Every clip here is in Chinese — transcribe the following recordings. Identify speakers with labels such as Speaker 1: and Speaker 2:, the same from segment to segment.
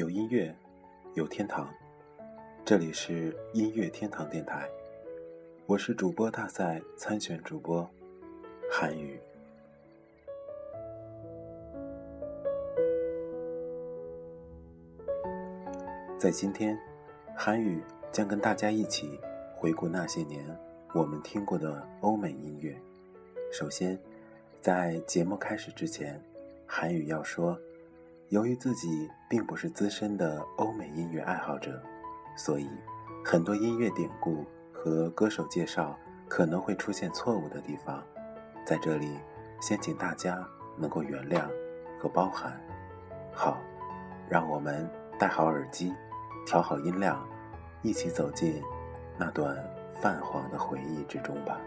Speaker 1: 有音乐，有天堂。这里是音乐天堂电台，我是主播大赛参选主播韩语。在今天，韩语将跟大家一起回顾那些年我们听过的欧美音乐。首先，在节目开始之前，韩语要说。由于自己并不是资深的欧美音乐爱好者，所以很多音乐典故和歌手介绍可能会出现错误的地方，在这里先请大家能够原谅和包涵。好，让我们戴好耳机，调好音量，一起走进那段泛黄的回忆之中吧。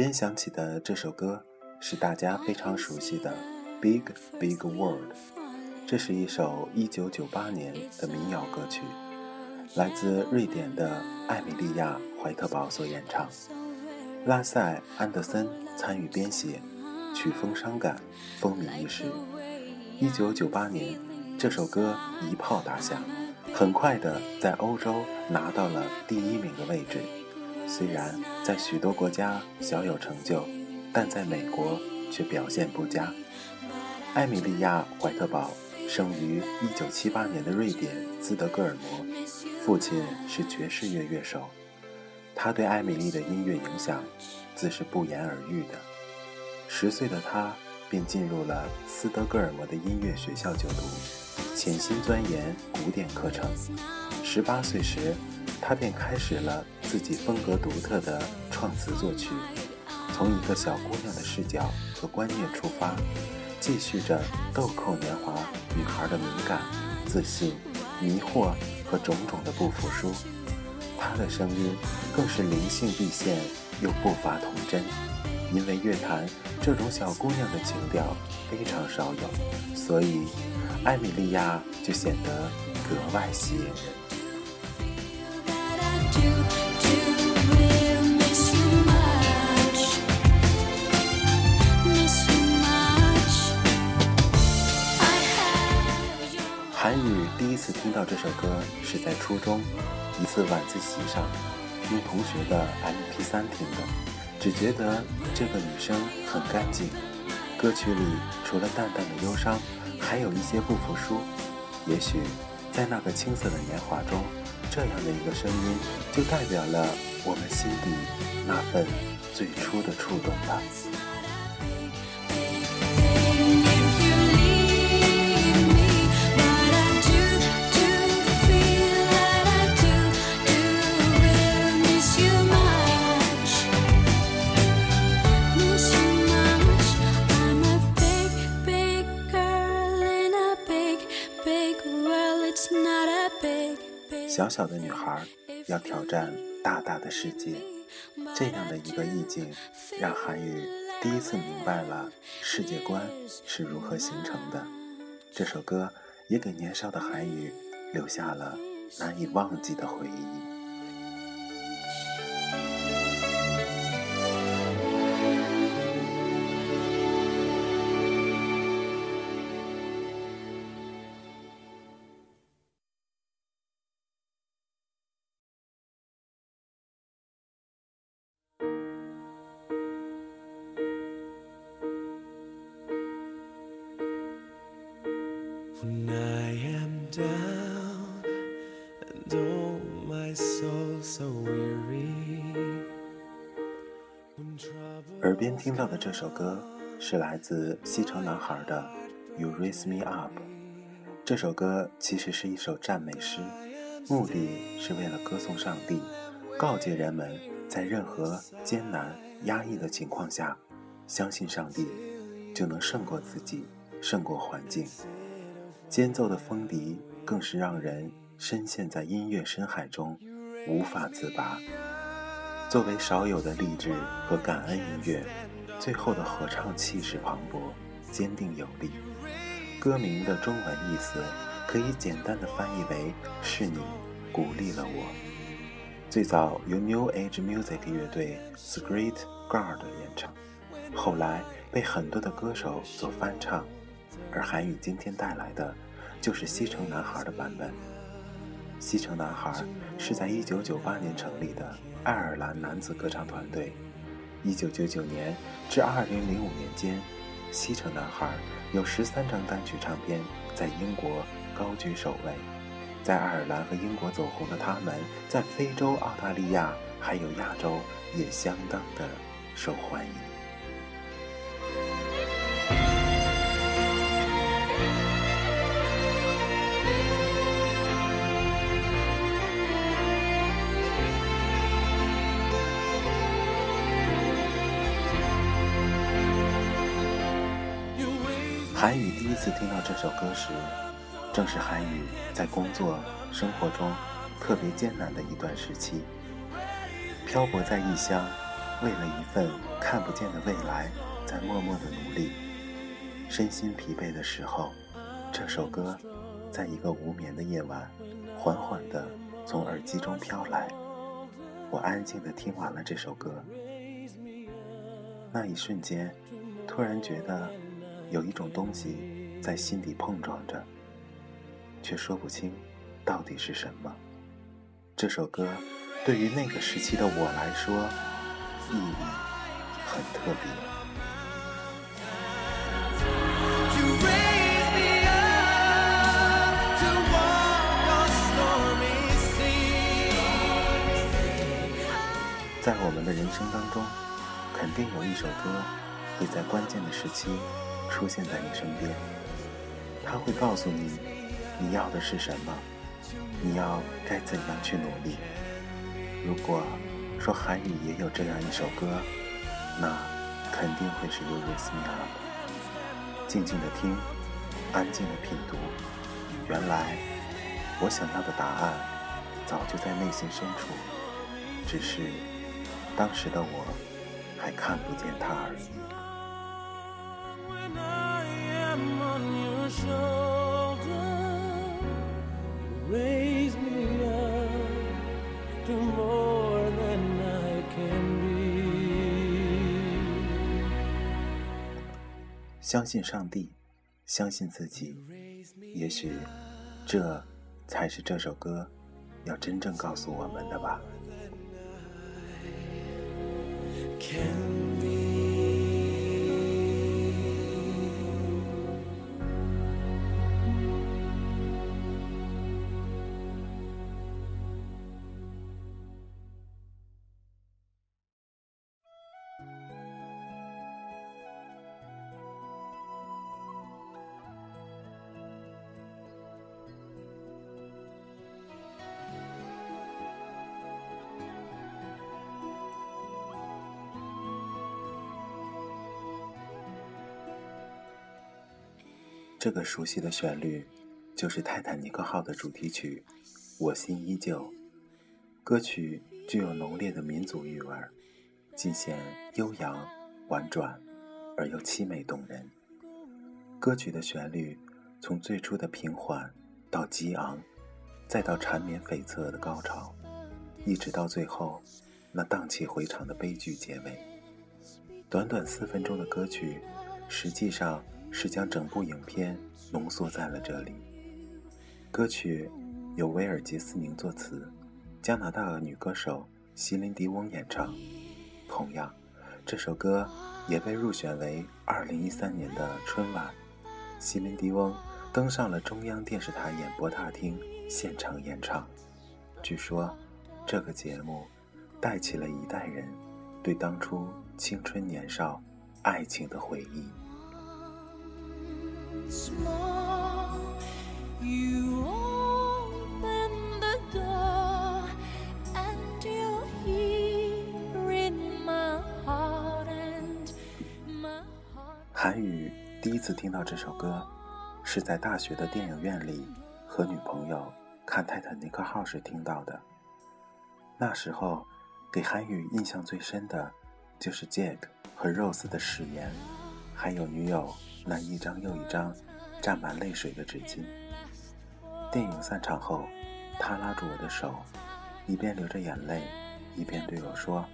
Speaker 1: 边响起的这首歌是大家非常熟悉的《Big Big World》。这是一首1998年的民谣歌曲，来自瑞典的艾米莉亚·怀特堡所演唱，拉塞·安德森参与编写，曲风伤感，风靡一时。1998年，这首歌一炮打响，很快的在欧洲拿到了第一名的位置。虽然在许多国家小有成就，但在美国却表现不佳。艾米莉亚·怀特堡。生于1978年的瑞典斯德哥尔摩，父亲是爵士乐乐手。他对艾米丽的音乐影响自是不言而喻的。十岁的他便进入了斯德哥尔摩的音乐学校就读，潜心钻研古典课程。十八岁时，他便开始了自己风格独特的创词作曲，从一个小姑娘的视角和观念出发。继续着豆蔻年华女孩的敏感、自信、迷惑和种种的不服输，她的声音更是灵性毕现又不乏童真。因为乐坛这种小姑娘的情调非常少有，所以艾米莉亚就显得格外吸引人。韩语第一次听到这首歌是在初中一次晚自习上，用同学的 MP3 听的，只觉得这个女生很干净，歌曲里除了淡淡的忧伤，还有一些不服输。也许在那个青涩的年华中，这样的一个声音就代表了我们心底那份最初的触动吧。小小的女孩要挑战大大的世界，这样的一个意境，让韩语第一次明白了世界观是如何形成的。这首歌也给年少的韩语留下了难以忘记的回忆。I am down and oh my soul so weary 耳边听到的这首歌是来自西城男孩的《You Raise Me Up》。这首歌其实是一首赞美诗，目的是为了歌颂上帝，告诫人们在任何艰难压抑的情况下，相信上帝，就能胜过自己，胜过环境。间奏的风笛更是让人深陷在音乐深海中，无法自拔。作为少有的励志和感恩音乐，最后的合唱气势磅礴，坚定有力。歌名的中文意思可以简单的翻译为“是你鼓励了我”。最早由 New Age Music 乐队 The Great Guard 演唱，后来被很多的歌手所翻唱。而韩宇今天带来的，就是西城男孩的版本。西城男孩是在1998年成立的爱尔兰男子歌唱团队。1999年至2005年间，西城男孩有13张单曲唱片在英国高居首位。在爱尔兰和英国走红的他们，在非洲、澳大利亚还有亚洲也相当的受欢迎。韩宇第一次听到这首歌时，正是韩宇在工作生活中特别艰难的一段时期。漂泊在异乡，为了一份看不见的未来，在默默的努力。身心疲惫的时候，这首歌在一个无眠的夜晚，缓缓地从耳机中飘来。我安静地听完了这首歌，那一瞬间，突然觉得。有一种东西在心底碰撞着，却说不清到底是什么。这首歌对于那个时期的我来说，意义很特别。在我们的人生当中，肯定有一首歌会在关键的时期。出现在你身边，他会告诉你你要的是什么，你要该怎样去努力。如果说韩语也有这样一首歌，那肯定会是《You Raise Me Up》。静静的听，安静的品读，原来我想要的答案早就在内心深处，只是当时的我还看不见它而已。相信上帝，相信自己，也许这才是这首歌要真正告诉我们的吧。这个熟悉的旋律，就是泰坦尼克号的主题曲《我心依旧》。歌曲具有浓烈的民族韵味，尽显悠扬、婉转而又凄美动人。歌曲的旋律从最初的平缓到激昂，再到缠绵悱恻的高潮，一直到最后那荡气回肠的悲剧结尾。短短四分钟的歌曲，实际上。是将整部影片浓缩在了这里。歌曲由威尔杰斯宁作词，加拿大女歌手席琳迪翁演唱。同样，这首歌也被入选为2013年的春晚。席琳迪翁登上了中央电视台演播大厅现场演唱。据说，这个节目带起了一代人对当初青春年少、爱情的回忆。韩宇第一次听到这首歌，是在大学的电影院里和女朋友看《泰坦尼克号》时听到的。那时候，给韩宇印象最深的，就是 Jack 和 Rose 的誓言，还有女友那一张又一张沾满泪水的纸巾。电影散场后，他拉住我的手，一边流着眼泪，一边对我说：“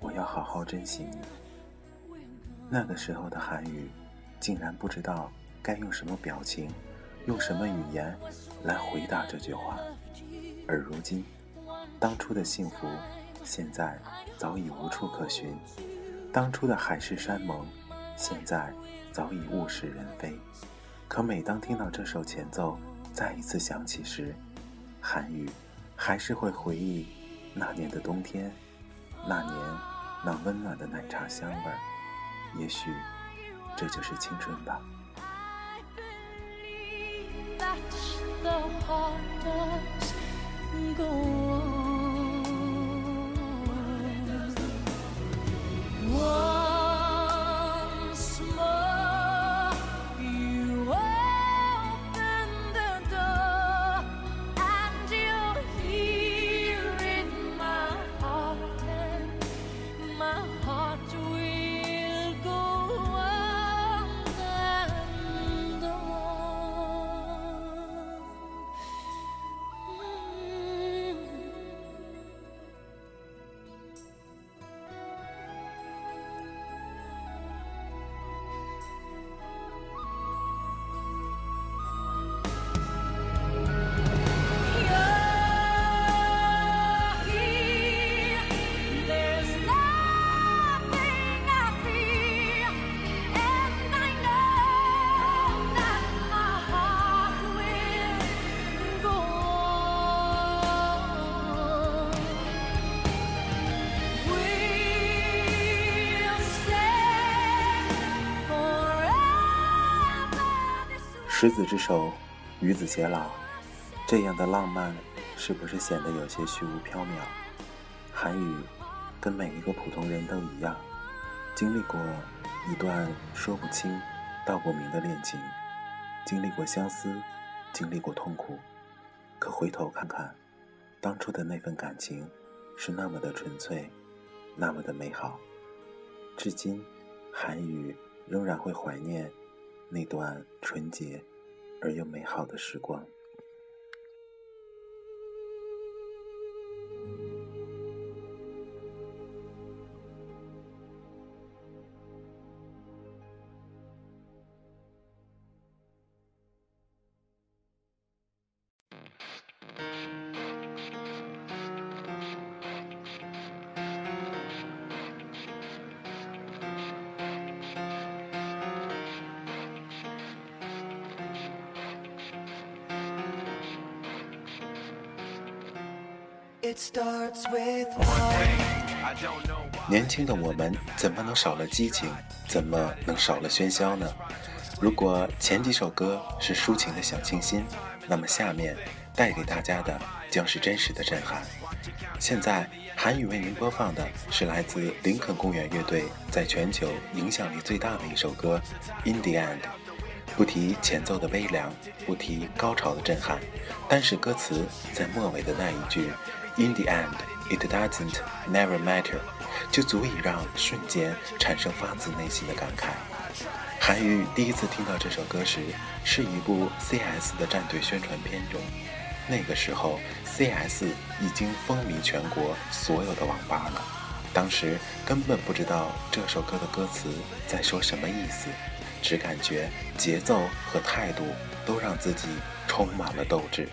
Speaker 1: 我要好好珍惜你。”那个时候的韩语，竟然不知道该用什么表情，用什么语言来回答这句话。而如今，当初的幸福，现在早已无处可寻；当初的海誓山盟，现在早已物是人非。可每当听到这首前奏，再一次响起时，韩语还是会回忆那年的冬天，那年那温暖的奶茶香味儿。也许这就是青春吧。执子之手，与子偕老，这样的浪漫是不是显得有些虚无缥缈？韩语跟每一个普通人都一样，经历过一段说不清道不明的恋情，经历过相思，经历过痛苦。可回头看看，当初的那份感情是那么的纯粹，那么的美好。至今，韩语仍然会怀念那段纯洁。而又美好的时光。年轻的我们怎么能少了激情？怎么能少了喧嚣呢？如果前几首歌是抒情的小清新，那么下面带给大家的将是真实的震撼。现在韩语为您播放的是来自林肯公园乐队在全球影响力最大的一首歌《In the End》。不提前奏的微凉，不提高潮的震撼，单是歌词在末尾的那一句。In the end, it doesn't never matter，就足以让瞬间产生发自内心的感慨。韩愈第一次听到这首歌时，是一部 CS 的战队宣传片中。那个时候，CS 已经风靡全国所有的网吧了。当时根本不知道这首歌的歌词在说什么意思，只感觉节奏和态度都让自己充满了斗志。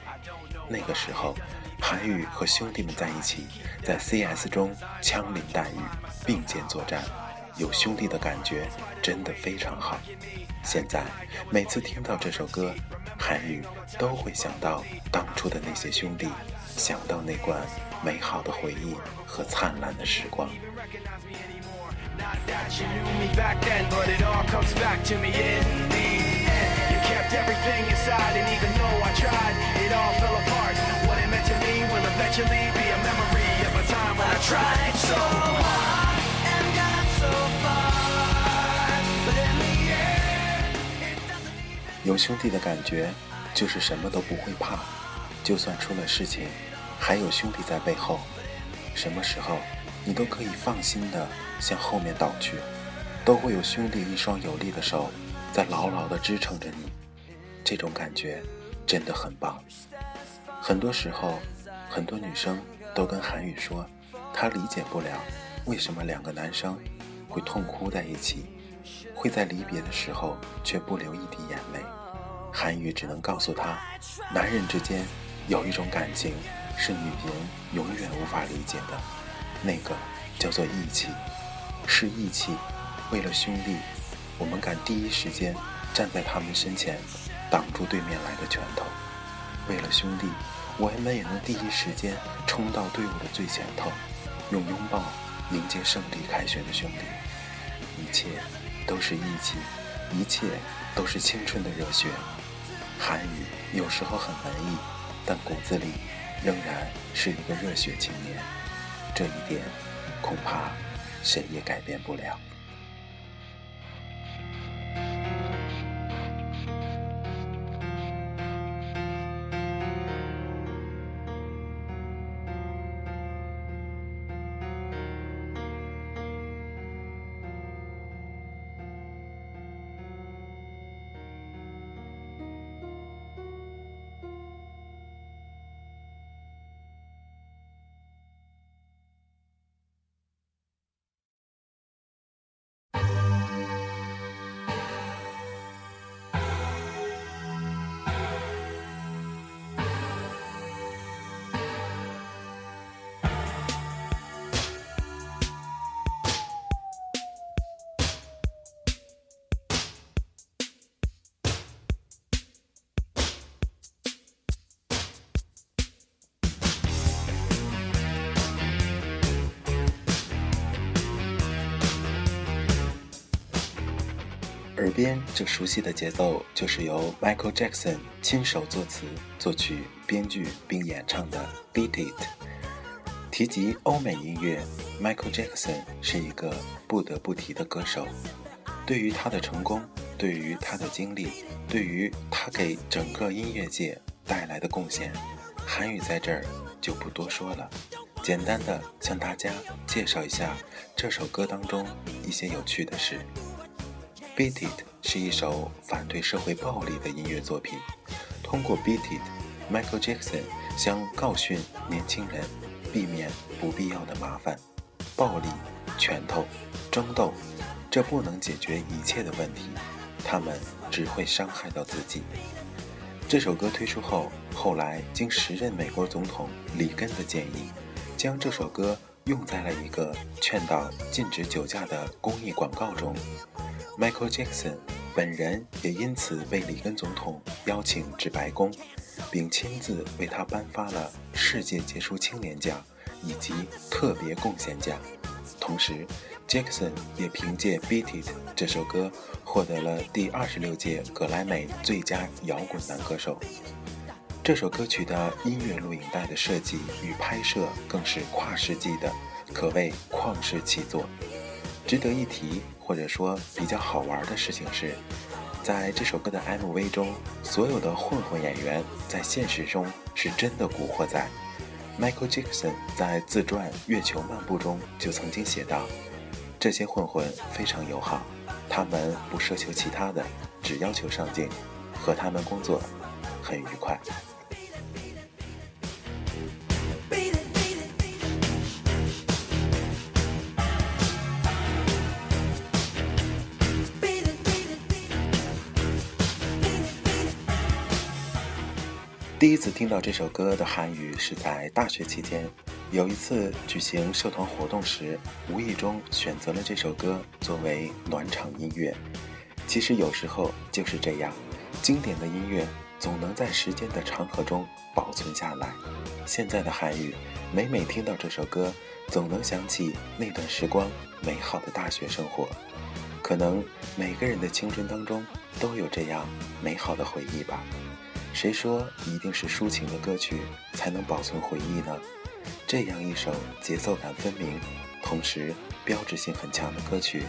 Speaker 1: 那个时候。韩宇和兄弟们在一起，在 CS 中枪林弹雨，并肩作战，有兄弟的感觉真的非常好。现在每次听到这首歌，韩宇都会想到当初的那些兄弟，想到那段美好的回忆和灿烂的时光。Eventually be a memory of a time when I tried so hard and got so far, but in the end. 有兄弟的感觉，就是什么都不会怕，就算出了事情，还有兄弟在背后，什么时候你都可以放心的向后面倒去，都会有兄弟一双有力的手在牢牢的支撑着你。这种感觉真的很棒。很多时候，很多女生都跟韩宇说，她理解不了为什么两个男生会痛哭在一起，会在离别的时候却不流一滴眼泪。韩宇只能告诉她，男人之间有一种感情是女人永远无法理解的，那个叫做义气，是义气。为了兄弟，我们敢第一时间站在他们身前。挡住对面来的拳头，为了兄弟，我们也能第一时间冲到队伍的最前头，用拥抱迎接胜利凯旋的兄弟。一切都是义气，一切都是青春的热血。韩语有时候很文艺，但骨子里仍然是一个热血青年。这一点，恐怕谁也改变不了。耳边这熟悉的节奏，就是由 Michael Jackson 亲手作词、作曲、编剧并演唱的《Beat It》。提及欧美音乐，Michael Jackson 是一个不得不提的歌手。对于他的成功，对于他的经历，对于他给整个音乐界带来的贡献，韩语在这儿就不多说了，简单的向大家介绍一下这首歌当中一些有趣的事。Beat It 是一首反对社会暴力的音乐作品。通过 Beat It，Michael Jackson 想告训年轻人，避免不必要的麻烦。暴力、拳头、争斗，这不能解决一切的问题，他们只会伤害到自己。这首歌推出后，后来经时任美国总统里根的建议，将这首歌用在了一个劝导禁止酒驾的公益广告中。Michael Jackson 本人也因此被里根总统邀请至白宫，并亲自为他颁发了世界杰出青年奖以及特别贡献奖。同时，Jackson 也凭借《Beat It》这首歌获得了第二十六届格莱美最佳摇滚男歌手。这首歌曲的音乐录影带的设计与拍摄更是跨世纪的，可谓旷世奇作。值得一提。或者说比较好玩的事情是，在这首歌的 MV 中，所有的混混演员在现实中是真的古惑仔。Michael Jackson 在自传《月球漫步》中就曾经写道：“这些混混非常友好，他们不奢求其他的，只要求上镜，和他们工作很愉快。”第一次听到这首歌的韩语是在大学期间，有一次举行社团活动时，无意中选择了这首歌作为暖场音乐。其实有时候就是这样，经典的音乐总能在时间的长河中保存下来。现在的韩语，每每听到这首歌，总能想起那段时光美好的大学生活。可能每个人的青春当中都有这样美好的回忆吧。谁说一定是抒情的歌曲才能保存回忆呢？这样一首节奏感分明，同时标志性很强的歌曲，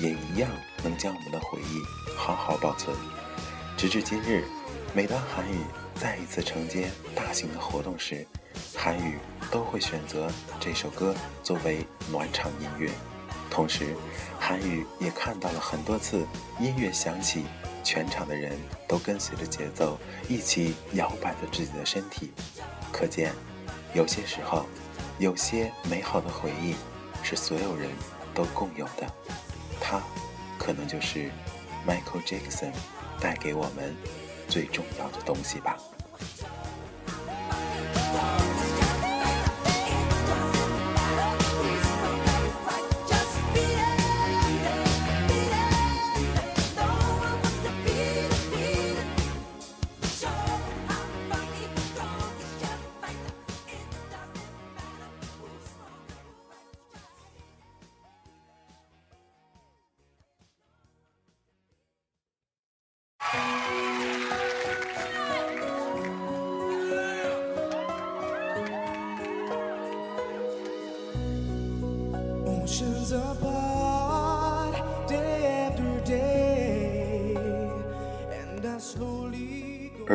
Speaker 1: 也一样能将我们的回忆好好保存。直至今日，每当韩语再一次承接大型的活动时，韩语都会选择这首歌作为暖场音乐。同时，韩语也看到了很多次音乐响起，全场的人都跟随着节奏一起摇摆着自己的身体。可见，有些时候，有些美好的回忆是所有人都共有的。它，可能就是 Michael Jackson。带给我们最重要的东西吧。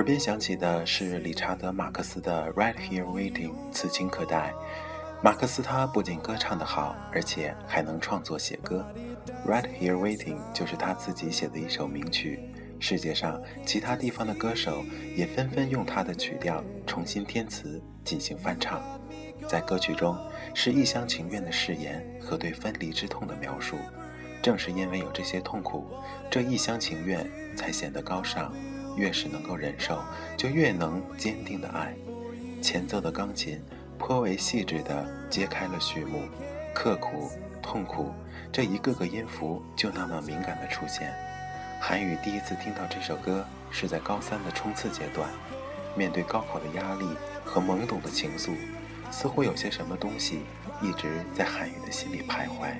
Speaker 1: 耳边响起的是理查德·马克思的《Right Here Waiting》，此情可待。马克思他不仅歌唱得好，而且还能创作写歌。《Right Here Waiting》就是他自己写的一首名曲。世界上其他地方的歌手也纷纷用他的曲调重新填词进行翻唱。在歌曲中，是一厢情愿的誓言和对分离之痛的描述。正是因为有这些痛苦，这一厢情愿才显得高尚。越是能够忍受，就越能坚定的爱。前奏的钢琴颇为细致地揭开了序幕，刻苦、痛苦这一个个音符就那么敏感地出现。韩宇第一次听到这首歌是在高三的冲刺阶段，面对高考的压力和懵懂的情愫，似乎有些什么东西一直在韩宇的心里徘徊。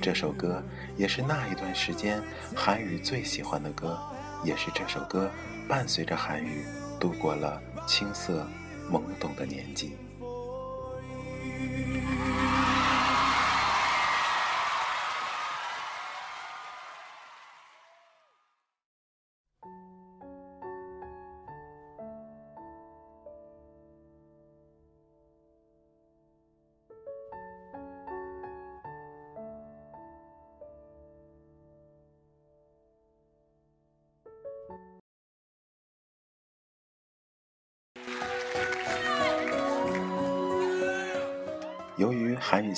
Speaker 1: 这首歌也是那一段时间韩宇最喜欢的歌。也是这首歌伴随着韩愈度过了青涩懵懂的年纪。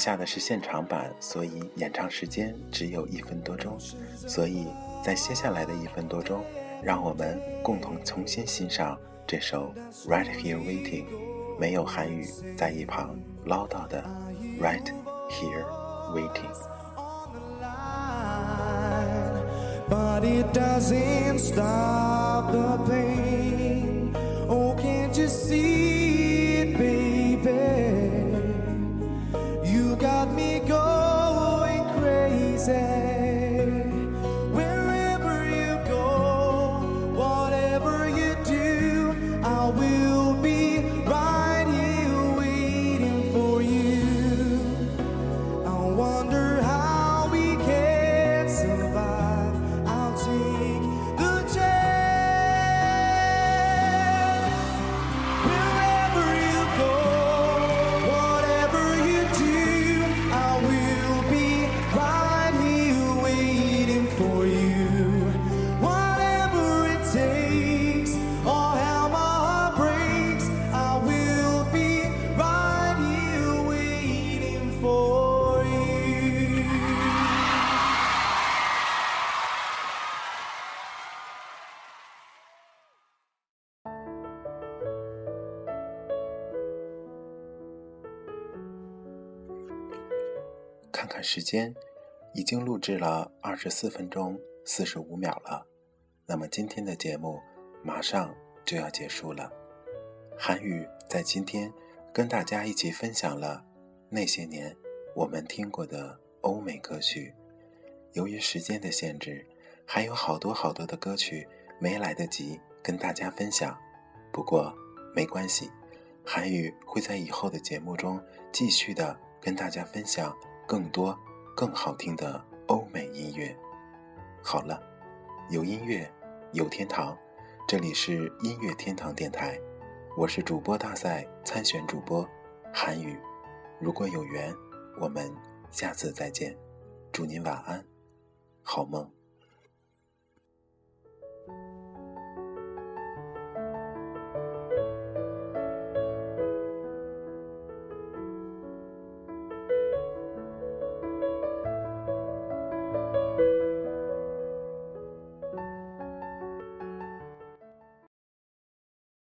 Speaker 1: 下的是现场版，所以演唱时间只有一分多钟。所以在接下来的一分多钟，让我们共同重新欣赏这首《Right Here Waiting》，没有韩语在一旁唠叨的《Right Here Waiting》。But it doesn't stop the pain. Oh, can't you see? 时间，已经录制了二十四分钟四十五秒了。那么今天的节目马上就要结束了。韩语在今天跟大家一起分享了那些年我们听过的欧美歌曲。由于时间的限制，还有好多好多的歌曲没来得及跟大家分享。不过没关系，韩语会在以后的节目中继续的跟大家分享。更多更好听的欧美音乐。好了，有音乐，有天堂。这里是音乐天堂电台，我是主播大赛参选主播韩宇。如果有缘，我们下次再见。祝您晚安，好梦。